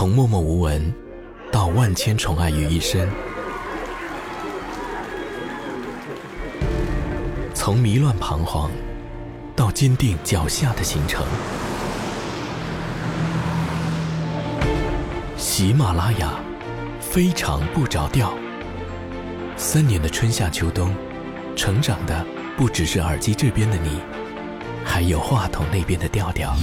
从默默无闻到万千宠爱于一身，从迷乱彷徨到坚定脚下的行程。喜马拉雅，非常不着调。三年的春夏秋冬，成长的不只是耳机这边的你，还有话筒那边的调调。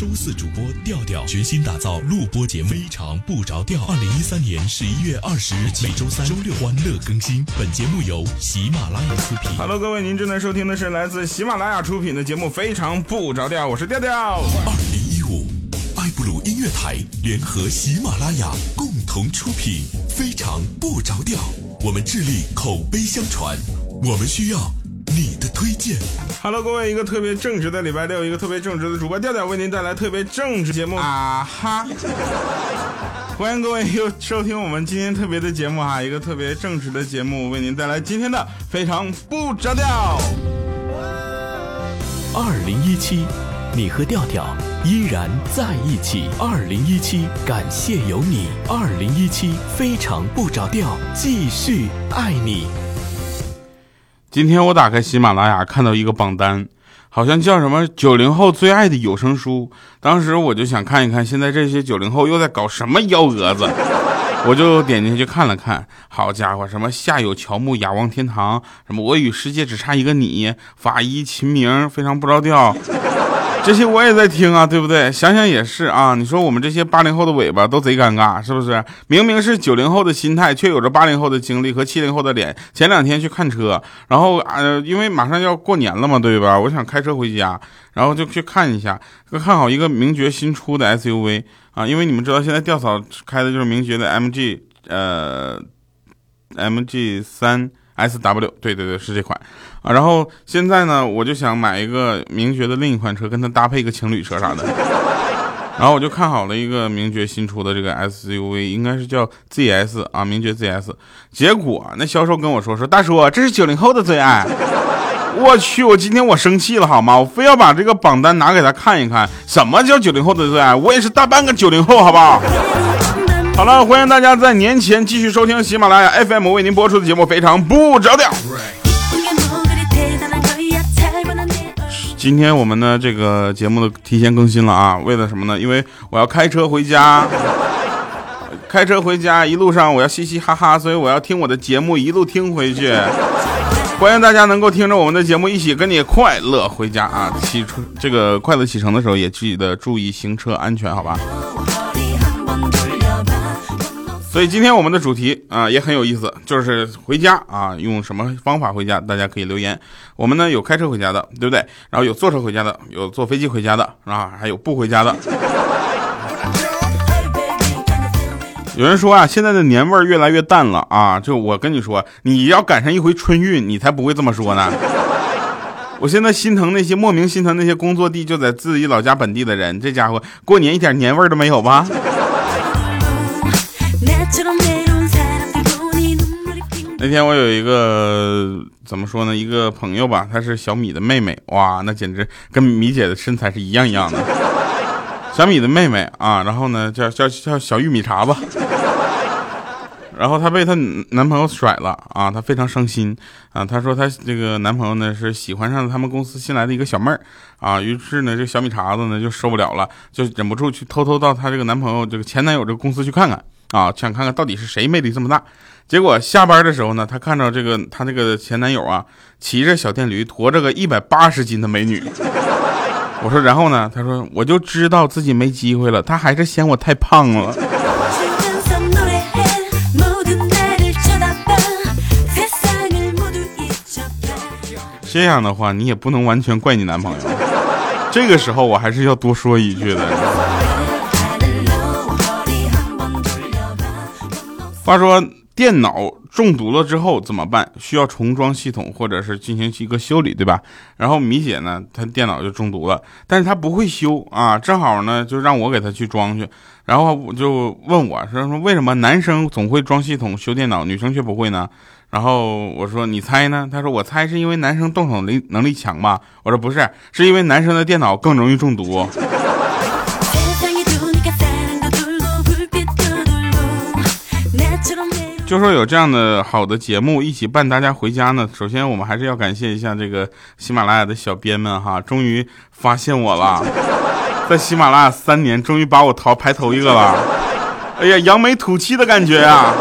周四主播调调全新打造录播节目，非常不着调。二零一三年十一月二十日起，每周三、周六欢乐更新。本节目由喜马拉雅出品。Hello，各位，您正在收听的是来自喜马拉雅出品的节目《非常不着调》，我是调调。二零一五，爱布鲁音乐台联合喜马拉雅共同出品，《非常不着调》。我们致力口碑相传，我们需要你的推荐。Hello，各位，一个特别正直的礼拜六，一个特别正直的主播调调为您带来特别正直节目啊哈！欢迎各位又收听我们今天特别的节目哈，一个特别正直的节目为您带来今天的非常不着调。二零一七，你和调调依然在一起。二零一七，感谢有你。二零一七，非常不着调，继续爱你。今天我打开喜马拉雅，看到一个榜单，好像叫什么“九零后最爱的有声书”。当时我就想看一看，现在这些九零后又在搞什么幺蛾子，我就点进去看了看。好家伙，什么夏有乔木，雅望天堂，什么我与世界只差一个你，法医秦明，非常不着调。这些我也在听啊，对不对？想想也是啊。你说我们这些八零后的尾巴都贼尴尬，是不是？明明是九零后的心态，却有着八零后的经历和七零后的脸。前两天去看车，然后呃，因为马上要过年了嘛，对吧？我想开车回家，然后就去看一下，看好一个名爵新出的 SUV 啊，因为你们知道现在吊嫂开的就是名爵的 MG 呃 MG 三。S W 对对对是这款啊，然后现在呢，我就想买一个名爵的另一款车，跟它搭配一个情侣车啥的。然后我就看好了一个名爵新出的这个 SUV，应该是叫 ZS 啊，名爵 ZS。结果那销售跟我说说，大叔这是九零后的最爱。我去，我今天我生气了好吗？我非要把这个榜单拿给他看一看，什么叫九零后的最爱？我也是大半个九零后，好不好？好了，欢迎大家在年前继续收听喜马拉雅 FM 为您播出的节目《非常不着调》。今天我们呢这个节目的提前更新了啊，为了什么呢？因为我要开车回家，开车回家一路上我要嘻嘻哈哈，所以我要听我的节目一路听回去。欢迎大家能够听着我们的节目一起跟你快乐回家啊！启出这个快乐启程的时候也记得注意行车安全，好吧？所以今天我们的主题啊也很有意思，就是回家啊用什么方法回家，大家可以留言。我们呢有开车回家的，对不对？然后有坐车回家的，有坐飞机回家的啊，还有不回家的。有人说啊，现在的年味儿越来越淡了啊！就我跟你说，你要赶上一回春运，你才不会这么说呢。我现在心疼那些莫名心疼那些工作地就在自己老家本地的人，这家伙过年一点年味儿都没有吧？那天我有一个怎么说呢？一个朋友吧，她是小米的妹妹，哇，那简直跟米姐的身材是一样一样的。小米的妹妹啊，然后呢叫叫叫小玉米碴子，然后她被她男朋友甩了啊，她非常伤心啊。她说她这个男朋友呢是喜欢上了他们公司新来的一个小妹儿啊，于是呢这小米碴子呢就受不了了，就忍不住去偷偷到她这个男朋友这个前男友这个公司去看看啊，想看看到底是谁魅力这么大。结果下班的时候呢，她看到这个她这个前男友啊骑着小电驴驮着个一百八十斤的美女。我说，然后呢？他说，我就知道自己没机会了，他还是嫌我太胖了。这样的话，你也不能完全怪你男朋友。这个时候，我还是要多说一句的。话说，电脑中毒了之后怎么办？需要重装系统，或者是进行一个修理，对吧？然后米姐呢，她电脑就中毒了，但是她不会修啊，正好呢，就让我给她去装去。然后我就问我说说为什么男生总会装系统修电脑，女生却不会呢？然后我说你猜呢？他说我猜是因为男生动手能力能力强吧？我说不是，是因为男生的电脑更容易中毒。就说有这样的好的节目一起伴大家回家呢。首先，我们还是要感谢一下这个喜马拉雅的小编们哈，终于发现我了，在喜马拉雅三年，终于把我淘排头一个了。哎呀，扬眉吐气的感觉啊！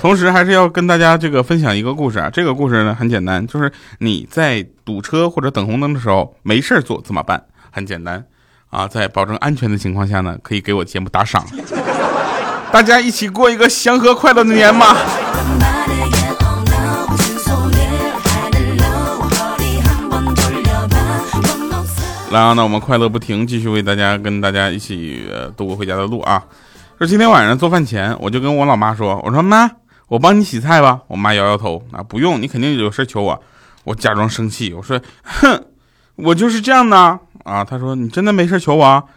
同时，还是要跟大家这个分享一个故事啊。这个故事呢很简单，就是你在堵车或者等红灯的时候没事做怎么办？很简单啊，在保证安全的情况下呢，可以给我节目打赏。大家一起过一个祥和快乐的年吧。来啊，那我们快乐不停，继续为大家跟大家一起呃度过回家的路啊。说今天晚上做饭前，我就跟我老妈说，我说妈，我帮你洗菜吧。我妈摇摇头啊，不用，你肯定有事求我。我假装生气，我说，哼，我就是这样的啊。她说你真的没事求我？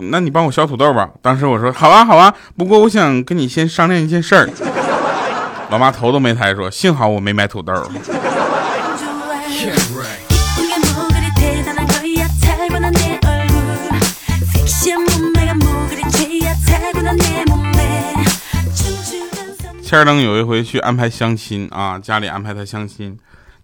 那你帮我削土豆吧。当时我说好啊好啊，不过我想跟你先商量一件事儿。老妈头都没抬说，幸好我没买土豆。千儿登有一回去安排相亲啊，家里安排他相亲。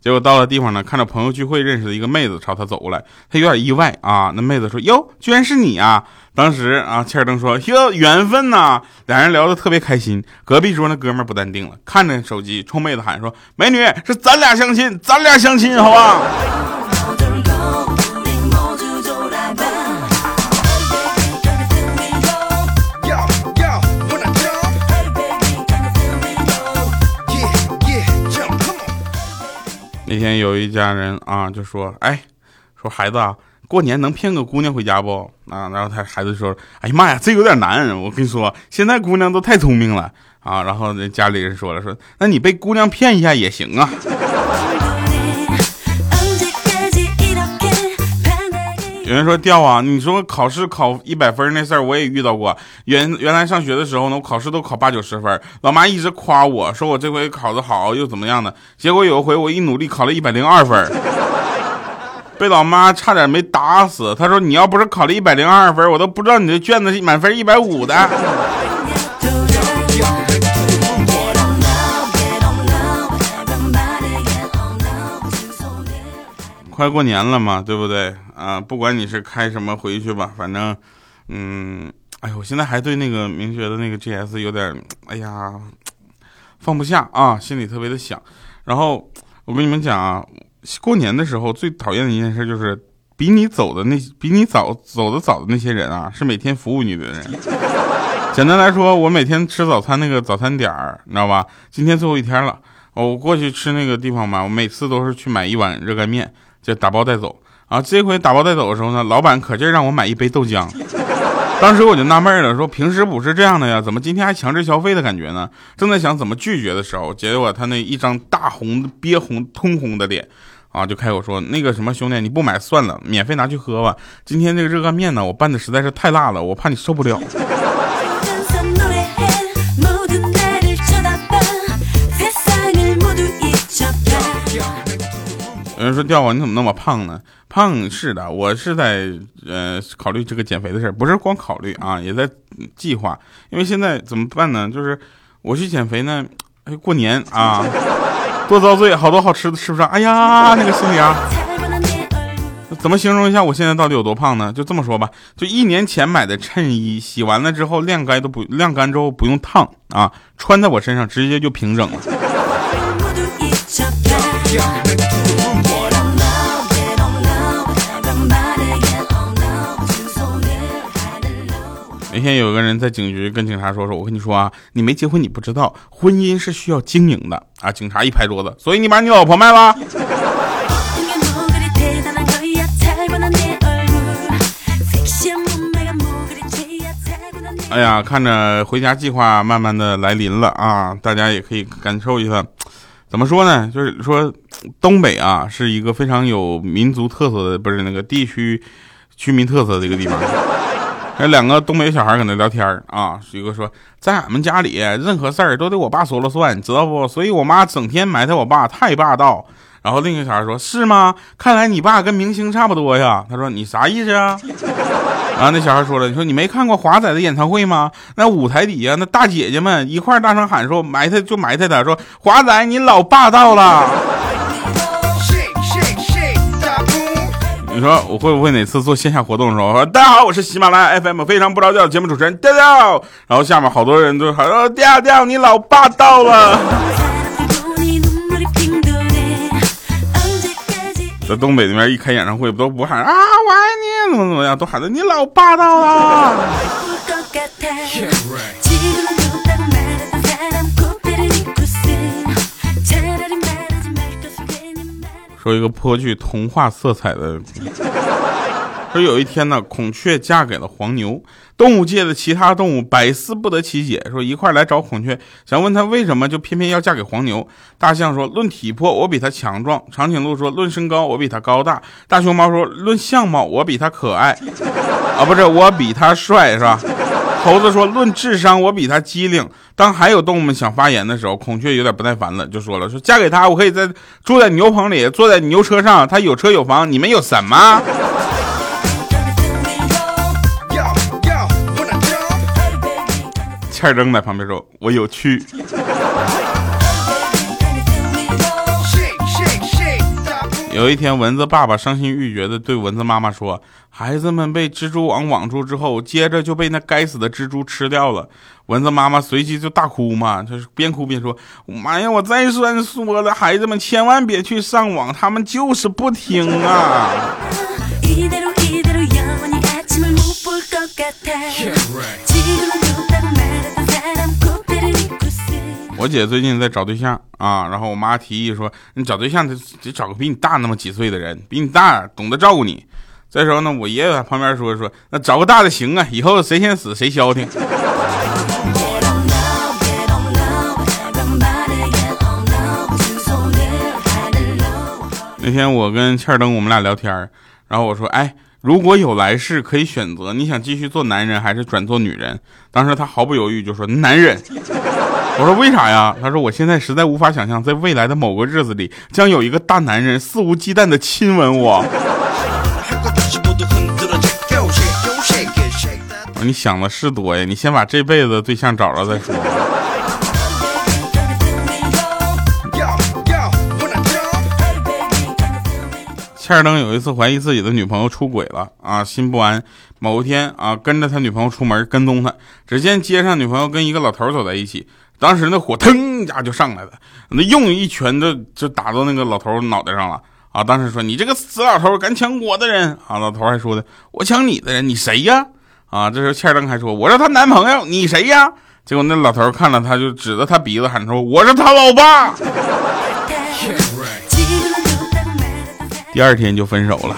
结果到了地方呢，看到朋友聚会认识的一个妹子朝他走过来，他有点意外啊。那妹子说：“哟，居然是你啊！”当时啊，切尔登说：“哟，缘分呐！”两人聊得特别开心。隔壁桌那哥们不淡定了，看着手机冲妹子喊说：“美女，是咱俩相亲，咱俩相亲，好吧？”那天有一家人啊，就说：“哎，说孩子啊，过年能骗个姑娘回家不？”啊，然后他孩子说：“哎呀妈呀，这有点难。我跟你说，现在姑娘都太聪明了啊。”然后那家里人说了：“说那你被姑娘骗一下也行啊。”有人说掉啊，你说考试考一百分那事儿我也遇到过。原原来上学的时候呢，我考试都考八九十分，老妈一直夸我说我这回考得好又怎么样的。结果有一回我一努力考了一百零二分，被老妈差点没打死。她说你要不是考了一百零二分，我都不知道你这卷子满分一百五的。快过年了嘛，对不对啊？不管你是开什么回去吧，反正，嗯，哎呦，我现在还对那个明学的那个 GS 有点，哎呀，放不下啊，心里特别的想。然后我跟你们讲啊，过年的时候最讨厌的一件事就是，比你走的那比你早走的早的那些人啊，是每天服务你的人。简单来说，我每天吃早餐那个早餐点儿，你知道吧？今天最后一天了，我过去吃那个地方嘛，我每次都是去买一碗热干面。就打包带走啊！这回打包带走的时候呢，老板可劲让我买一杯豆浆。当时我就纳闷了，说平时不是这样的呀，怎么今天还强制消费的感觉呢？正在想怎么拒绝的时候，结果他那一张大红憋红通红的脸啊，就开口说：“那个什么兄弟，你不买算了，免费拿去喝吧。今天这个热干面呢，我拌的实在是太辣了，我怕你受不了。”人说掉啊，你怎么那么胖呢？胖是的，我是在呃考虑这个减肥的事儿，不是光考虑啊，也在计划。因为现在怎么办呢？就是我去减肥呢，哎，过年啊，多遭罪，好多好吃的吃不上。哎呀，那个心里啊，怎么形容一下我现在到底有多胖呢？就这么说吧，就一年前买的衬衣，洗完了之后晾干都不晾干之后不用烫啊，穿在我身上直接就平整了。那天有个人在警局跟警察说：“说我跟你说啊，你没结婚你不知道，婚姻是需要经营的啊！”警察一拍桌子：“所以你把你老婆卖了？” 哎呀，看着回家计划慢慢的来临了啊！大家也可以感受一下，怎么说呢？就是说东北啊，是一个非常有民族特色的，不是那个地区居民特色的一个地方。那两个东北小孩搁那聊天啊，一个说在俺们家里任何事儿都得我爸说了算，知道不？所以我妈整天埋汰我爸太霸道。然后另一个小孩说：“是吗？看来你爸跟明星差不多呀。”他说：“你啥意思啊？”然后那小孩说了：“你说你没看过华仔的演唱会吗？那舞台底下那大姐姐们一块大声喊说埋汰就埋汰他说华仔你老霸道了。”你说我会不会哪次做线下活动的时候说大家好，我是喜马拉雅 FM 非常不着调的节目主持人调调，然后下面好多人都喊说调调你老霸道了。在东北那边一开演唱会，不都不喊啊我爱你怎么怎么样，都喊的你老霸道了。说一个颇具童话色彩的。说有一天呢，孔雀嫁给了黄牛，动物界的其他动物百思不得其解，说一块来找孔雀，想问他为什么就偏偏要嫁给黄牛。大象说论体魄我比他强壮，长颈鹿说论身高我比他高大，大熊猫说论相貌我比他可爱，啊不是我比他帅是吧？猴子说论智商我比他机灵。当还有动物们想发言的时候，孔雀有点不耐烦了，就说了说嫁给他我可以在住在牛棚里，坐在牛车上，他有车有房，你们有什么？欠灯在旁边说：“我有趣。”有一天，蚊子爸爸伤心欲绝的对蚊子妈妈说：“孩子们被蜘蛛网网住之后，接着就被那该死的蜘蛛吃掉了。”蚊子妈妈随即就大哭嘛，就是边哭边说：“妈呀，我再三说了，孩子们千万别去上网，他们就是不听啊。”我姐最近在找对象啊，然后我妈提议说：“你找对象得得找个比你大那么几岁的人，比你大，懂得照顾你。”这时候呢，我爷爷在旁边说：“说那找个大的行啊，以后谁先死谁消停。”那天我跟欠灯我们俩聊天，然后我说：“哎。”如果有来世可以选择，你想继续做男人还是转做女人？当时他毫不犹豫就说男人。我说为啥呀？他说我现在实在无法想象，在未来的某个日子里，将有一个大男人肆无忌惮的亲吻我。你想的是多呀，你先把这辈子对象找着再说。切尔登有一次怀疑自己的女朋友出轨了啊，心不安。某一天啊，跟着他女朋友出门跟踪他，只见街上女朋友跟一个老头走在一起，当时那火腾一下就上来了，那用一拳就就打到那个老头脑袋上了啊！当时说你这个死老头，敢抢我的人啊！老头还说的我抢你的人，你谁呀？啊！这时候切尔登还说我是她男朋友，你谁呀？结果那老头看了他就指着他鼻子喊说我是他老爸。第二天就分手了。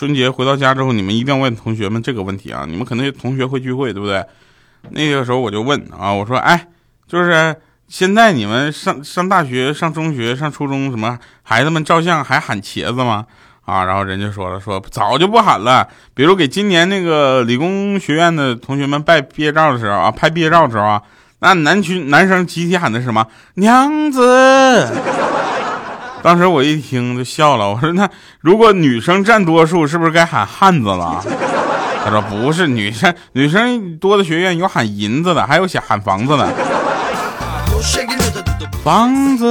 春节回到家之后，你们一定要问同学们这个问题啊！你们可能同学会聚会，对不对？那个时候我就问啊，我说，哎，就是现在你们上上大学、上中学、上初中，什么孩子们照相还喊茄子吗？啊，然后人家说了，说早就不喊了。比如给今年那个理工学院的同学们拜毕业照的时候啊，拍毕业照的时候啊。那男群男生集体喊的是什么？娘子！当时我一听就笑了，我说那如果女生占多数，是不是该喊汉子了？他说不是，女生女生多的学院有喊银子的，还有写喊房子的。房子。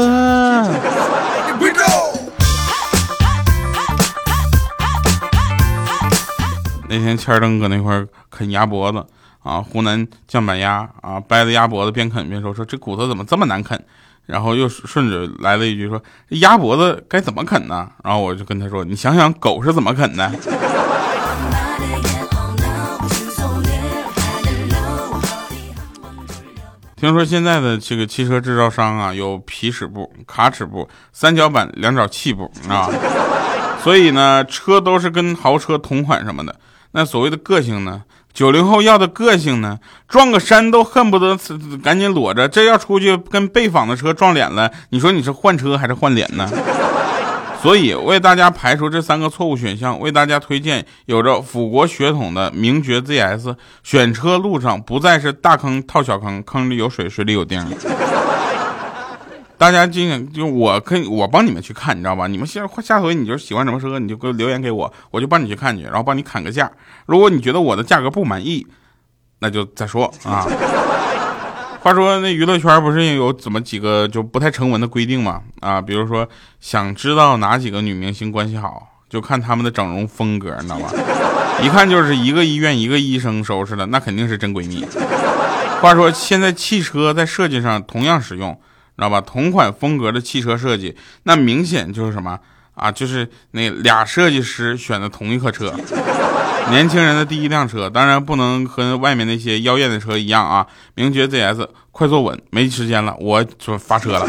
那天千灯搁那块啃鸭脖子。啊，湖南酱板鸭啊，掰着鸭脖子边啃边说：“说这骨头怎么这么难啃？”然后又顺着来了一句说：“这鸭脖子该怎么啃呢？”然后我就跟他说：“你想想狗是怎么啃的。”听说现在的这个汽车制造商啊，有皮尺部、卡尺部、三角板、两爪器部啊，所以呢，车都是跟豪车同款什么的。那所谓的个性呢？九零后要的个性呢？撞个山都恨不得赶紧裸着，这要出去跟被访的车撞脸了，你说你是换车还是换脸呢？所以为大家排除这三个错误选项，为大家推荐有着辅国血统的名爵 ZS。选车路上不再是大坑套小坑，坑里有水，水里有钉。大家尽量就我可以我帮你们去看，你知道吧？你们下下回你就喜欢什么车，你就给我留言给我，我就帮你去看去，然后帮你砍个价。如果你觉得我的价格不满意，那就再说啊。话说那娱乐圈不是有怎么几个就不太成文的规定吗？啊，比如说想知道哪几个女明星关系好，就看他们的整容风格，你知道吧？一看就是一个医院一个医生收拾的，那肯定是真闺蜜。话说现在汽车在设计上同样使用，知道吧？同款风格的汽车设计，那明显就是什么啊？就是那俩设计师选的同一颗车。年轻人的第一辆车，当然不能和外面那些妖艳的车一样啊！名爵 ZS，快坐稳，没时间了，我就发车了。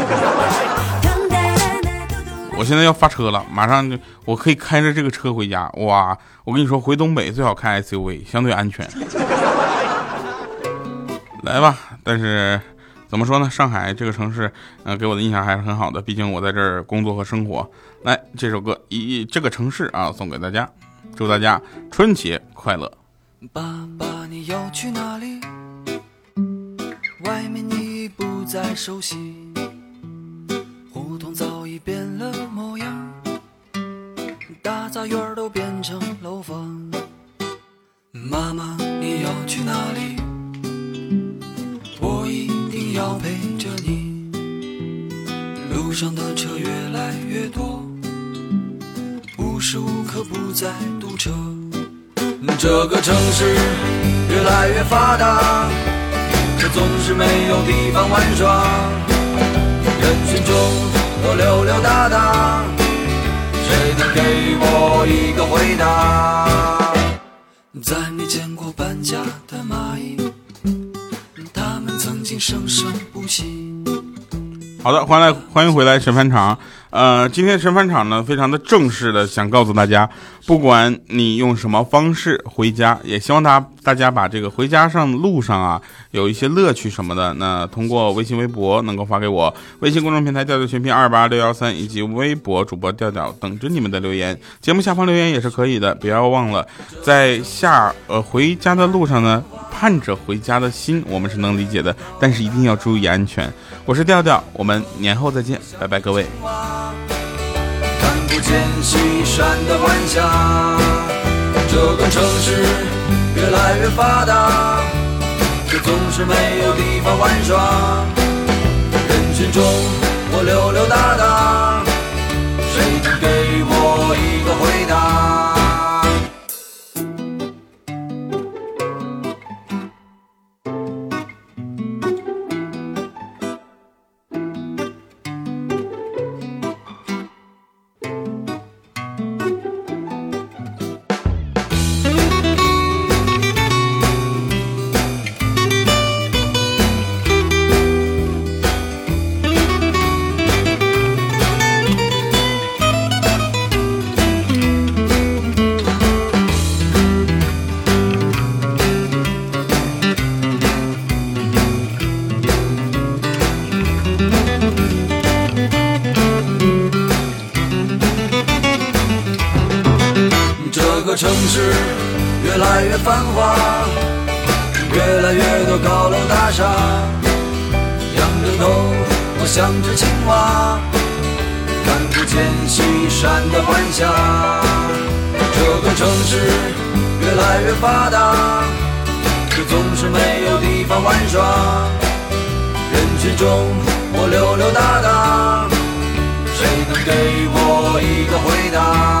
我现在要发车了，马上就我可以开着这个车回家。哇，我跟你说，回东北最好开 SUV，相对安全。来吧，但是怎么说呢？上海这个城市，嗯，给我的印象还是很好的，毕竟我在这儿工作和生活。来，这首歌以这个城市啊，送给大家。祝大家春节快乐！爸爸，你要去哪里？外面你已不再熟悉，胡同早已变了模样，大杂院都变成楼房。妈妈，你要去哪里？在堵车，这个城市越来越发达，可总是没有地方玩耍。人群中我溜溜达达，谁能给我一个回答？再没见过搬家的蚂蚁，它们曾经生生不息。好的，欢迎来，欢迎回来，神返场。呃，今天神返场呢，非常的正式的，想告诉大家，不管你用什么方式回家，也希望大大家把这个回家上路上啊，有一些乐趣什么的，那通过微信、微博能够发给我，微信公众平台调调全拼二八六幺三，以及微博主播调调，等着你们的留言。节目下方留言也是可以的，不要忘了，在下呃回家的路上呢，盼着回家的心，我们是能理解的，但是一定要注意安全。我是调调，我们年后再见，拜拜，各位。渐西山的晚霞，这个城市越来越发达，却总是没有地方玩耍。人群中我溜溜达达，谁能给我一个回答？越来越多高楼大厦。仰着头，我像只青蛙，看不见西山的晚霞。这个城市越来越发达，却总是没有地方玩耍。人群中，我溜溜达达，谁能给我一个回答？